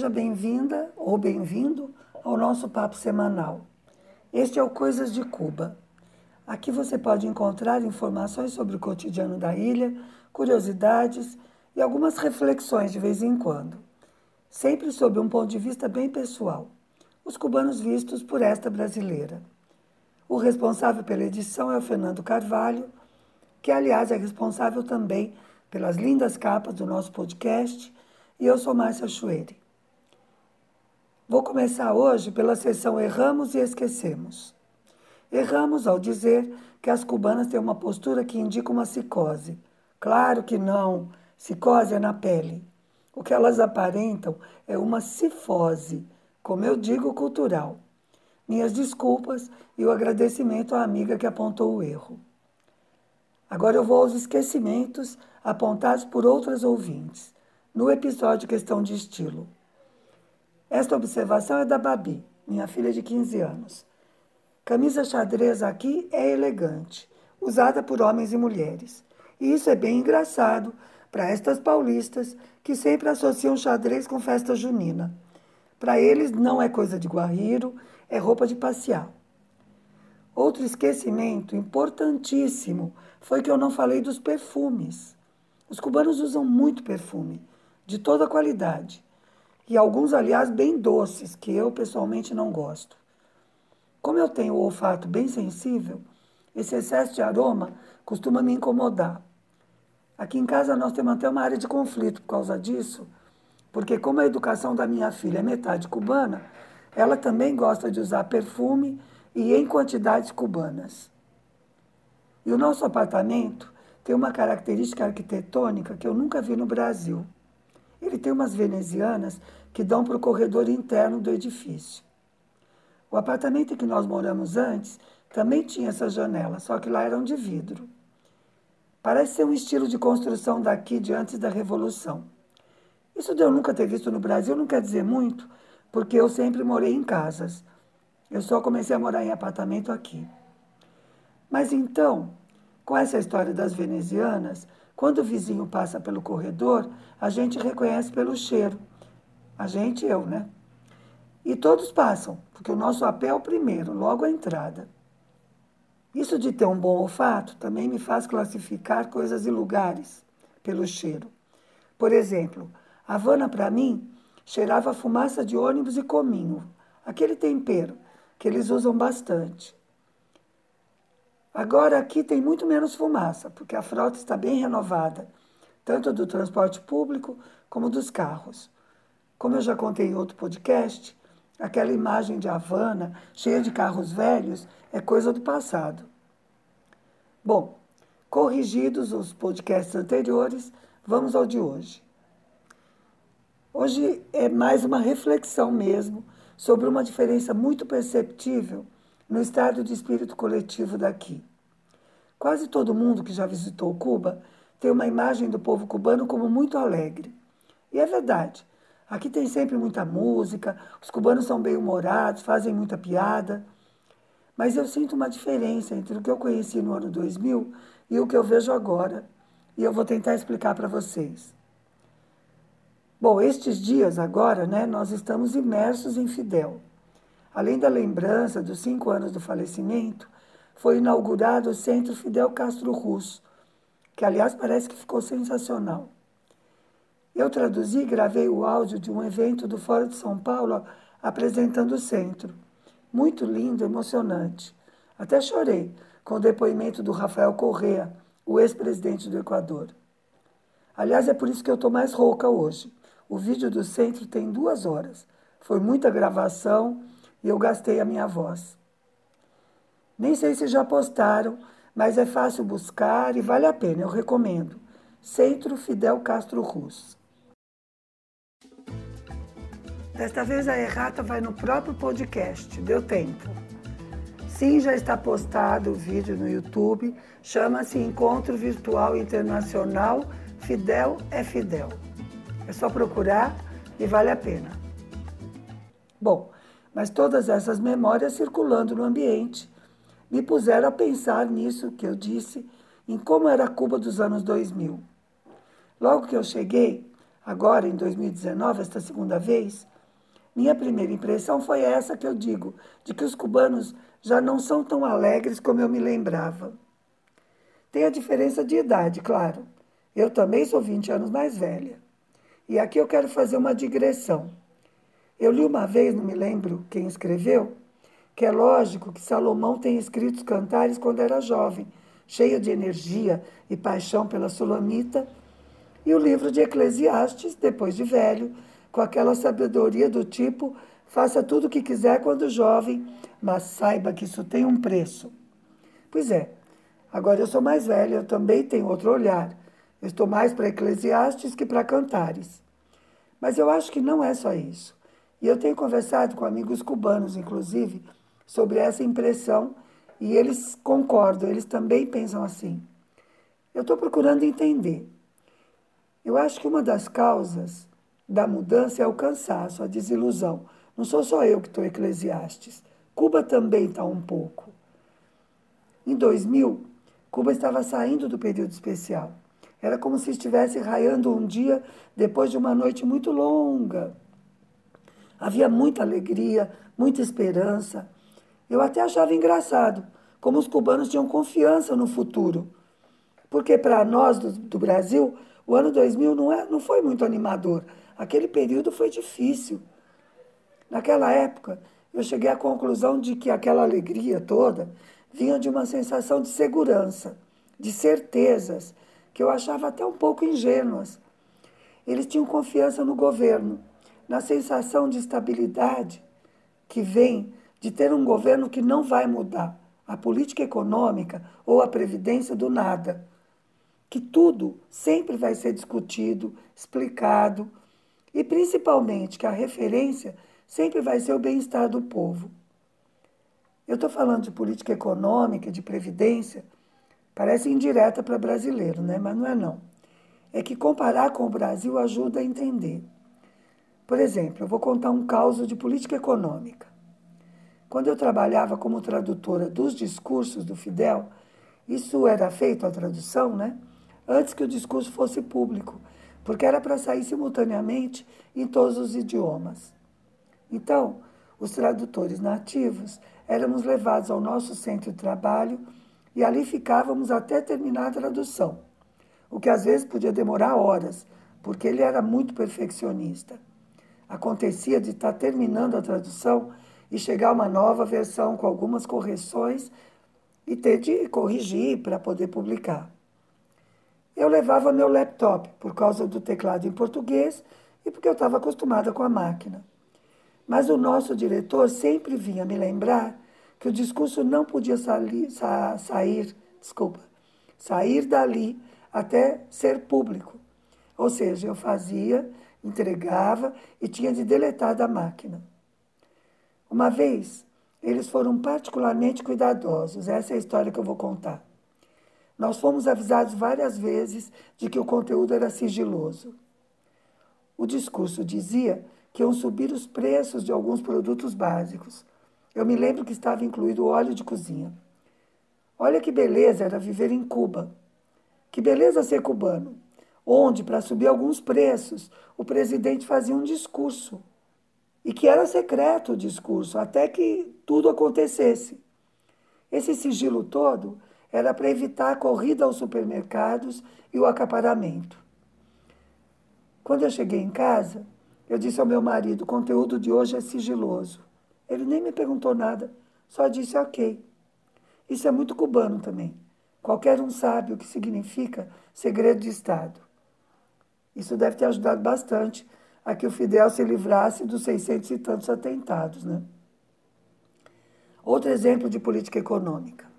Seja bem-vinda ou bem-vindo ao nosso papo semanal. Este é o Coisas de Cuba. Aqui você pode encontrar informações sobre o cotidiano da ilha, curiosidades e algumas reflexões de vez em quando, sempre sob um ponto de vista bem pessoal, os cubanos vistos por esta brasileira. O responsável pela edição é o Fernando Carvalho, que aliás é responsável também pelas lindas capas do nosso podcast, e eu sou Márcia Chueire. Vou começar hoje pela sessão Erramos e Esquecemos. Erramos ao dizer que as cubanas têm uma postura que indica uma psicose. Claro que não, psicose é na pele. O que elas aparentam é uma cifose, como eu digo, cultural. Minhas desculpas e o agradecimento à amiga que apontou o erro. Agora eu vou aos esquecimentos apontados por outras ouvintes, no episódio Questão de Estilo. Esta observação é da Babi, minha filha de 15 anos. Camisa xadrez aqui é elegante, usada por homens e mulheres. E isso é bem engraçado para estas paulistas que sempre associam xadrez com festa junina. Para eles não é coisa de guarriro, é roupa de passear. Outro esquecimento importantíssimo foi que eu não falei dos perfumes. Os cubanos usam muito perfume, de toda qualidade e alguns, aliás, bem doces, que eu pessoalmente não gosto. Como eu tenho o olfato bem sensível, esse excesso de aroma costuma me incomodar. Aqui em casa nós temos até uma área de conflito por causa disso, porque como a educação da minha filha é metade cubana, ela também gosta de usar perfume e em quantidades cubanas. E o nosso apartamento tem uma característica arquitetônica que eu nunca vi no Brasil. Ele tem umas venezianas que dão para o corredor interno do edifício. O apartamento em que nós moramos antes também tinha essas janelas, só que lá eram de vidro. Parece ser um estilo de construção daqui de antes da Revolução. Isso de eu nunca ter visto no Brasil não quer dizer muito, porque eu sempre morei em casas. Eu só comecei a morar em apartamento aqui. Mas então, com essa história das venezianas, quando o vizinho passa pelo corredor, a gente reconhece pelo cheiro. A gente, eu, né? E todos passam, porque o nosso apé é o primeiro, logo a entrada. Isso de ter um bom olfato também me faz classificar coisas e lugares pelo cheiro. Por exemplo, Havana para mim cheirava fumaça de ônibus e cominho, aquele tempero que eles usam bastante. Agora aqui tem muito menos fumaça, porque a frota está bem renovada, tanto do transporte público como dos carros. Como eu já contei em outro podcast, aquela imagem de Havana cheia de carros velhos é coisa do passado. Bom, corrigidos os podcasts anteriores, vamos ao de hoje. Hoje é mais uma reflexão mesmo sobre uma diferença muito perceptível no estado de espírito coletivo daqui. Quase todo mundo que já visitou Cuba tem uma imagem do povo cubano como muito alegre. E é verdade. Aqui tem sempre muita música, os cubanos são bem-humorados, fazem muita piada. Mas eu sinto uma diferença entre o que eu conheci no ano 2000 e o que eu vejo agora. E eu vou tentar explicar para vocês. Bom, estes dias agora, né, nós estamos imersos em Fidel. Além da lembrança dos cinco anos do falecimento, foi inaugurado o Centro Fidel Castro Russo, que aliás parece que ficou sensacional. Eu traduzi e gravei o áudio de um evento do Fórum de São Paulo apresentando o centro. Muito lindo, emocionante. Até chorei com o depoimento do Rafael Correa, o ex-presidente do Equador. Aliás, é por isso que eu estou mais rouca hoje. O vídeo do centro tem duas horas. Foi muita gravação e eu gastei a minha voz. Nem sei se já postaram, mas é fácil buscar e vale a pena, eu recomendo. Centro Fidel Castro Rus. Desta vez a errata vai no próprio podcast, deu tempo. Sim, já está postado o vídeo no YouTube, chama-se Encontro Virtual Internacional Fidel é Fidel. É só procurar e vale a pena. Bom, mas todas essas memórias circulando no ambiente me puseram a pensar nisso que eu disse, em como era a Cuba dos anos 2000. Logo que eu cheguei, agora em 2019, esta segunda vez, minha primeira impressão foi essa que eu digo, de que os cubanos já não são tão alegres como eu me lembrava. Tem a diferença de idade, claro. Eu também sou 20 anos mais velha. E aqui eu quero fazer uma digressão. Eu li uma vez, não me lembro quem escreveu, que é lógico que Salomão tem escrito cantares quando era jovem, cheio de energia e paixão pela Sulamita, e o livro de Eclesiastes, depois de velho, com aquela sabedoria do tipo: faça tudo o que quiser quando jovem, mas saiba que isso tem um preço. Pois é, agora eu sou mais velha, eu também tenho outro olhar. Estou mais para Eclesiastes que para Cantares. Mas eu acho que não é só isso. E eu tenho conversado com amigos cubanos, inclusive, sobre essa impressão e eles concordam, eles também pensam assim. Eu estou procurando entender. Eu acho que uma das causas da mudança é o cansaço, a desilusão. Não sou só eu que estou Eclesiastes. Cuba também está um pouco. Em 2000, Cuba estava saindo do período especial. Era como se estivesse raiando um dia depois de uma noite muito longa. Havia muita alegria, muita esperança. Eu até achava engraçado como os cubanos tinham confiança no futuro. Porque para nós do, do, Brasil, o ano 2000 não, é, não foi muito animador. Aquele período foi difícil. Naquela época, eu cheguei à conclusão de que aquela alegria toda vinha de uma sensação de segurança, de certezas, que eu achava até um pouco ingênuas. Eles tinham confiança no governo, na sensação de estabilidade que vem de ter um governo que não vai mudar a política econômica ou a previdência do nada. Que tudo sempre vai ser discutido, explicado e principalmente que a referência sempre vai ser o bem-estar do povo. Eu estou falando de política econômica, de previdência, parece indireta para brasileiro, né? mas não é não. É que comparar com o Brasil ajuda a entender. Por exemplo, eu vou contar um caso de política econômica. Quando eu trabalhava como tradutora dos discursos do Fidel, isso era feito a tradução, né? Antes que o discurso fosse público porque era para sair simultaneamente em todos os idiomas. Então, os tradutores nativos éramos levados ao nosso centro de trabalho e ali ficávamos até terminar a tradução, o que às vezes podia demorar horas, porque ele era muito perfeccionista. Acontecia de estar terminando a tradução e chegar uma nova versão com algumas correções e ter de corrigir para poder publicar eu levava meu laptop por causa do teclado em português e porque eu estava acostumada com a máquina. Mas o nosso diretor sempre vinha me lembrar que o discurso não podia sair, sair, desculpa, sair dali até ser público. Ou seja, eu fazia, entregava e tinha de deletar da máquina. Uma vez, eles foram particularmente cuidadosos. Essa é a história que eu vou contar. Nós fomos avisados várias vezes de que o conteúdo era sigiloso. O discurso dizia que iam subir os preços de alguns produtos básicos. Eu me lembro que estava incluído óleo de cozinha. Olha que beleza era viver em Cuba. Que beleza ser cubano, onde, para subir alguns preços, o presidente fazia um discurso. E que era secreto o discurso, até que tudo acontecesse. Esse sigilo todo era para evitar a corrida aos supermercados e o acaparamento. Quando eu cheguei em casa, eu disse ao meu marido: o conteúdo de hoje é sigiloso. Ele nem me perguntou nada, só disse ok. Isso é muito cubano também. Qualquer um sabe o que significa segredo de Estado. Isso deve ter ajudado bastante a que o Fidel se livrasse dos 600 e tantos atentados. Né? Outro exemplo de política econômica.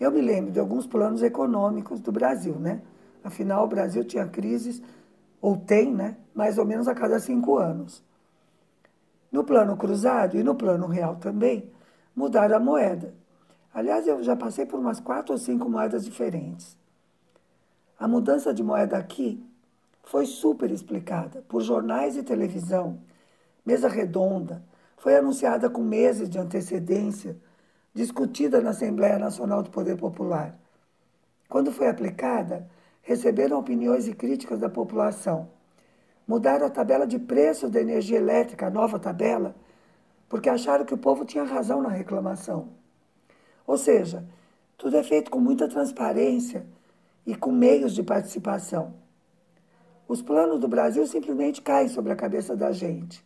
Eu me lembro de alguns planos econômicos do Brasil, né? Afinal, o Brasil tinha crises, ou tem, né? Mais ou menos a cada cinco anos. No plano cruzado e no plano real também, mudaram a moeda. Aliás, eu já passei por umas quatro ou cinco moedas diferentes. A mudança de moeda aqui foi super explicada por jornais e televisão, mesa redonda, foi anunciada com meses de antecedência discutida na Assembleia Nacional do Poder Popular. Quando foi aplicada, receberam opiniões e críticas da população. mudaram a tabela de preços da energia elétrica, a nova tabela, porque acharam que o povo tinha razão na reclamação. Ou seja, tudo é feito com muita transparência e com meios de participação. Os planos do Brasil simplesmente caem sobre a cabeça da gente.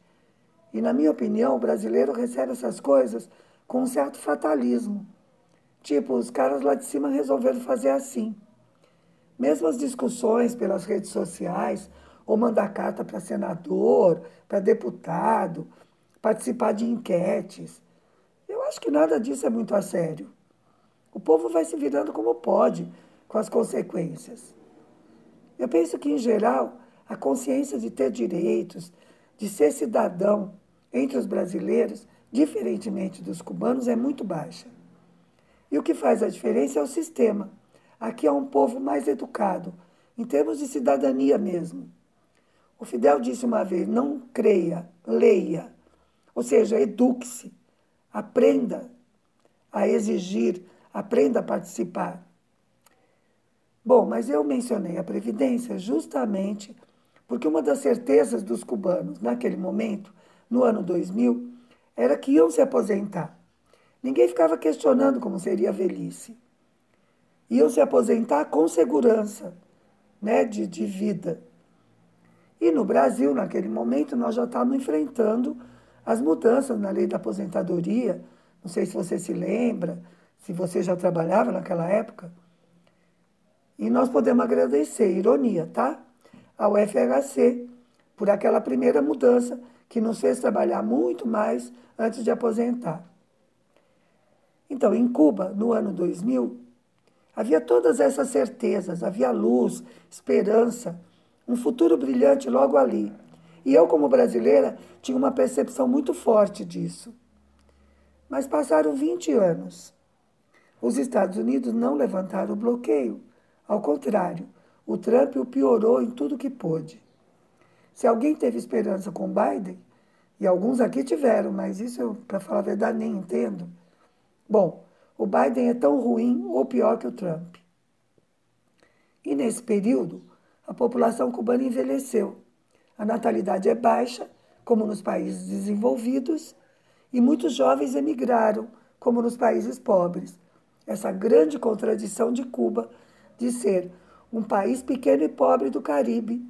E, na minha opinião, o brasileiro recebe essas coisas com um certo fatalismo. Tipo, os caras lá de cima resolveram fazer assim. Mesmo as discussões pelas redes sociais, ou mandar carta para senador, para deputado, participar de enquetes. Eu acho que nada disso é muito a sério. O povo vai se virando como pode com as consequências. Eu penso que, em geral, a consciência de ter direitos, de ser cidadão entre os brasileiros, diferentemente dos cubanos, é muito baixa. E o que faz a diferença é o sistema. Aqui é um povo mais educado, em termos de cidadania mesmo. O Fidel disse uma vez: não creia, leia. Ou seja, eduque-se, aprenda a exigir, aprenda a participar. Bom, mas eu mencionei a Previdência justamente porque uma das certezas dos cubanos naquele momento, no ano 2000, era que iam se aposentar. Ninguém ficava questionando como seria a velhice. Iam se aposentar com segurança né, de, de vida. E no Brasil, naquele momento, nós já estávamos enfrentando as mudanças na lei da aposentadoria. Não sei se você se lembra, se você já trabalhava naquela época. E nós podemos agradecer, ironia, tá? Ao FHC por aquela primeira mudança que nos fez trabalhar muito mais antes de aposentar. Então, em Cuba, no ano 2000, havia todas essas certezas, havia luz, esperança um futuro brilhante logo ali. E eu, como brasileira, tinha uma percepção muito forte disso. Mas passaram 20 anos. Os Estados Unidos não levantaram o bloqueio. Ao contrário, o Trump o piorou em tudo que pôde. Se alguém teve esperança com Biden, e alguns aqui tiveram, mas isso para falar a verdade, nem entendo. Bom, o Biden é tão ruim ou pior que o Trump. E nesse período, a população cubana envelheceu. A natalidade é baixa, como nos países desenvolvidos, e muitos jovens emigraram, como nos países pobres. Essa grande contradição de Cuba de ser um país pequeno e pobre do Caribe,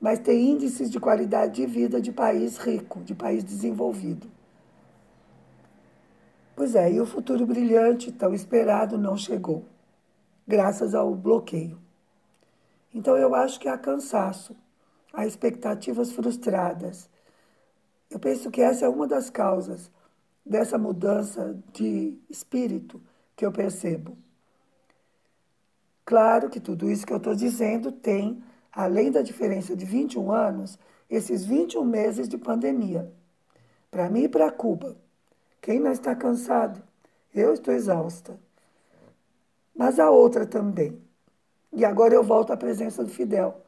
mas tem índices de qualidade de vida de país rico, de país desenvolvido. Pois é, e o futuro brilhante, tão esperado, não chegou, graças ao bloqueio. Então eu acho que há cansaço, há expectativas frustradas. Eu penso que essa é uma das causas dessa mudança de espírito que eu percebo. Claro que tudo isso que eu estou dizendo tem, além da diferença de 21 anos, esses 21 meses de pandemia. Para mim e para Cuba. Quem não está cansado? Eu estou exausta. Mas a outra também e agora eu volto à presença do Fidel.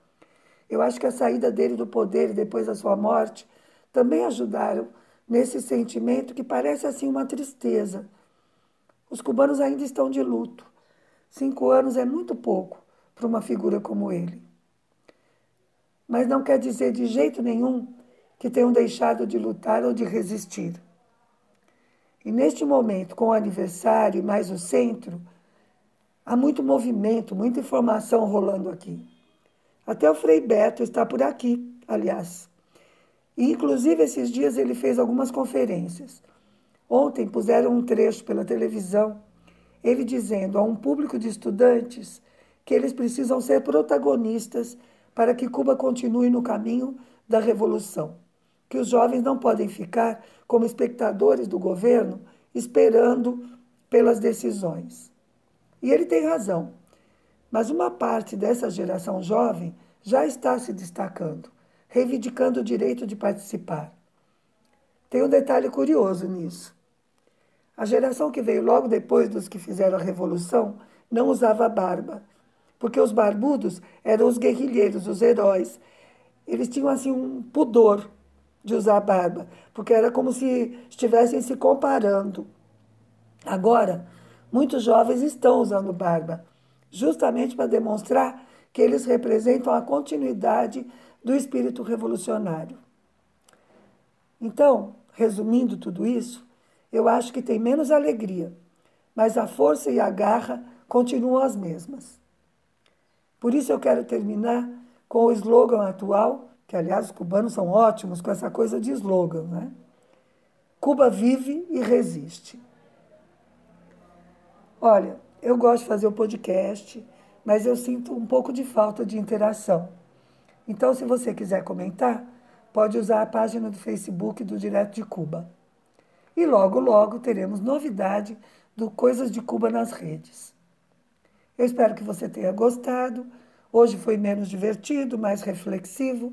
Eu acho que a saída dele do poder e depois a sua morte também ajudaram nesse sentimento que parece assim uma tristeza. Os cubanos ainda estão de luto. Cinco anos é muito pouco para uma figura como ele. Mas não quer dizer de jeito nenhum que tenham deixado de lutar ou de resistir. E neste momento, com o aniversário e mais o centro, Há muito movimento, muita informação rolando aqui. Até o Frei Beto está por aqui, aliás. E, inclusive, esses dias ele fez algumas conferências. Ontem puseram um trecho pela televisão, ele dizendo a um público de estudantes que eles precisam ser protagonistas para que Cuba continue no caminho da revolução. Que os jovens não podem ficar como espectadores do governo esperando pelas decisões. E ele tem razão. Mas uma parte dessa geração jovem já está se destacando, reivindicando o direito de participar. Tem um detalhe curioso nisso. A geração que veio logo depois dos que fizeram a revolução não usava barba, porque os barbudos eram os guerrilheiros, os heróis. Eles tinham assim um pudor de usar barba, porque era como se estivessem se comparando. Agora, Muitos jovens estão usando barba, justamente para demonstrar que eles representam a continuidade do espírito revolucionário. Então, resumindo tudo isso, eu acho que tem menos alegria, mas a força e a garra continuam as mesmas. Por isso eu quero terminar com o slogan atual, que aliás os cubanos são ótimos com essa coisa de slogan, né? Cuba vive e resiste. Olha, eu gosto de fazer o podcast, mas eu sinto um pouco de falta de interação. Então, se você quiser comentar, pode usar a página do Facebook do Direto de Cuba. E logo, logo teremos novidade do Coisas de Cuba nas redes. Eu espero que você tenha gostado. Hoje foi menos divertido, mais reflexivo.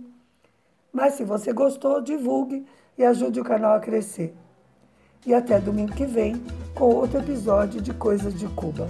Mas se você gostou, divulgue e ajude o canal a crescer. E até domingo que vem com outro episódio de Coisas de Cuba.